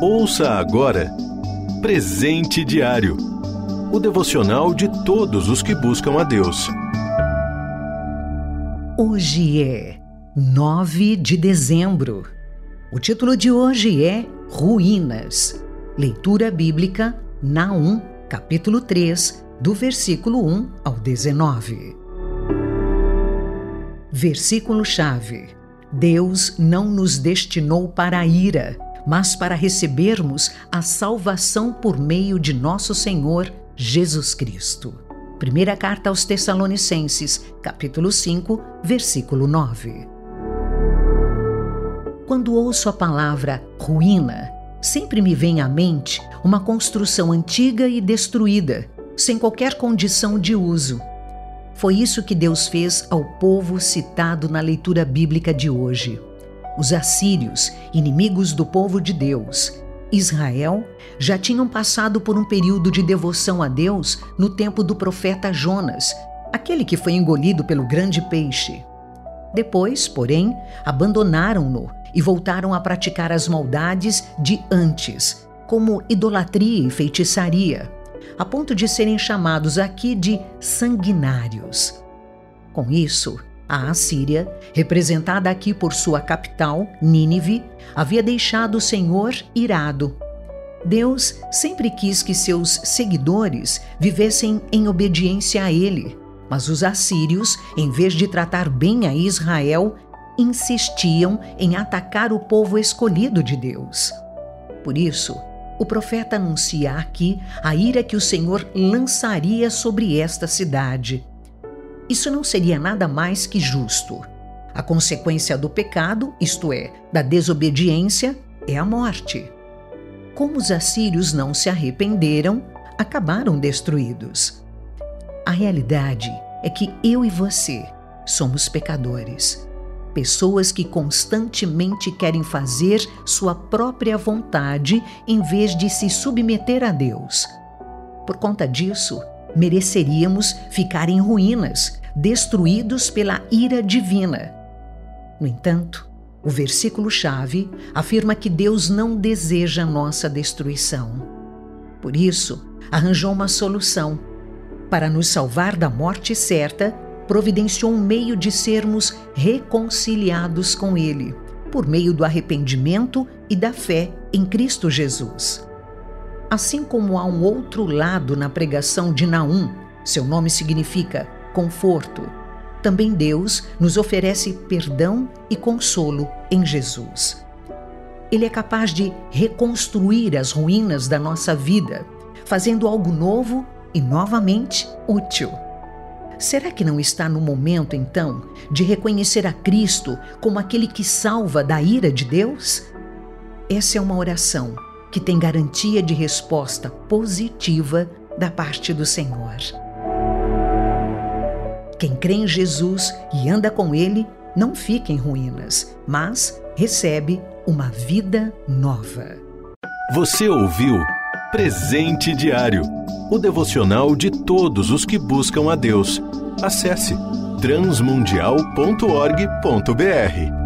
Ouça agora Presente Diário o devocional de todos os que buscam a Deus. Hoje é 9 de dezembro. O título de hoje é Ruínas. Leitura bíblica Naum, capítulo 3, do versículo 1 ao 19. Versículo-chave: Deus não nos destinou para a ira, mas para recebermos a salvação por meio de nosso Senhor Jesus Cristo. Primeira carta aos Tessalonicenses, capítulo 5, versículo 9. Quando ouço a palavra ruína, sempre me vem à mente uma construção antiga e destruída, sem qualquer condição de uso. Foi isso que Deus fez ao povo citado na leitura bíblica de hoje. Os assírios, inimigos do povo de Deus, Israel já tinham passado por um período de devoção a Deus no tempo do profeta Jonas, aquele que foi engolido pelo grande peixe. Depois, porém, abandonaram-no e voltaram a praticar as maldades de antes, como idolatria e feitiçaria, a ponto de serem chamados aqui de sanguinários. Com isso, a Assíria, representada aqui por sua capital, Nínive, havia deixado o Senhor irado. Deus sempre quis que seus seguidores vivessem em obediência a ele, mas os assírios, em vez de tratar bem a Israel, insistiam em atacar o povo escolhido de Deus. Por isso, o profeta anuncia aqui a ira que o Senhor lançaria sobre esta cidade isso não seria nada mais que justo. A consequência do pecado, isto é, da desobediência, é a morte. Como os assírios não se arrependeram, acabaram destruídos. A realidade é que eu e você somos pecadores. Pessoas que constantemente querem fazer sua própria vontade em vez de se submeter a Deus. Por conta disso, mereceríamos ficar em ruínas, destruídos pela ira divina. No entanto, o versículo-chave afirma que Deus não deseja nossa destruição. Por isso, arranjou uma solução. Para nos salvar da morte certa, providenciou um meio de sermos reconciliados com Ele, por meio do arrependimento e da fé em Cristo Jesus. Assim como há um outro lado na pregação de Naum, seu nome significa conforto, também Deus nos oferece perdão e consolo em Jesus. Ele é capaz de reconstruir as ruínas da nossa vida, fazendo algo novo e novamente útil. Será que não está no momento, então, de reconhecer a Cristo como aquele que salva da ira de Deus? Essa é uma oração que tem garantia de resposta positiva da parte do Senhor. Quem crê em Jesus e anda com Ele não fica em ruínas, mas recebe uma vida nova. Você ouviu Presente Diário o devocional de todos os que buscam a Deus. Acesse transmundial.org.br.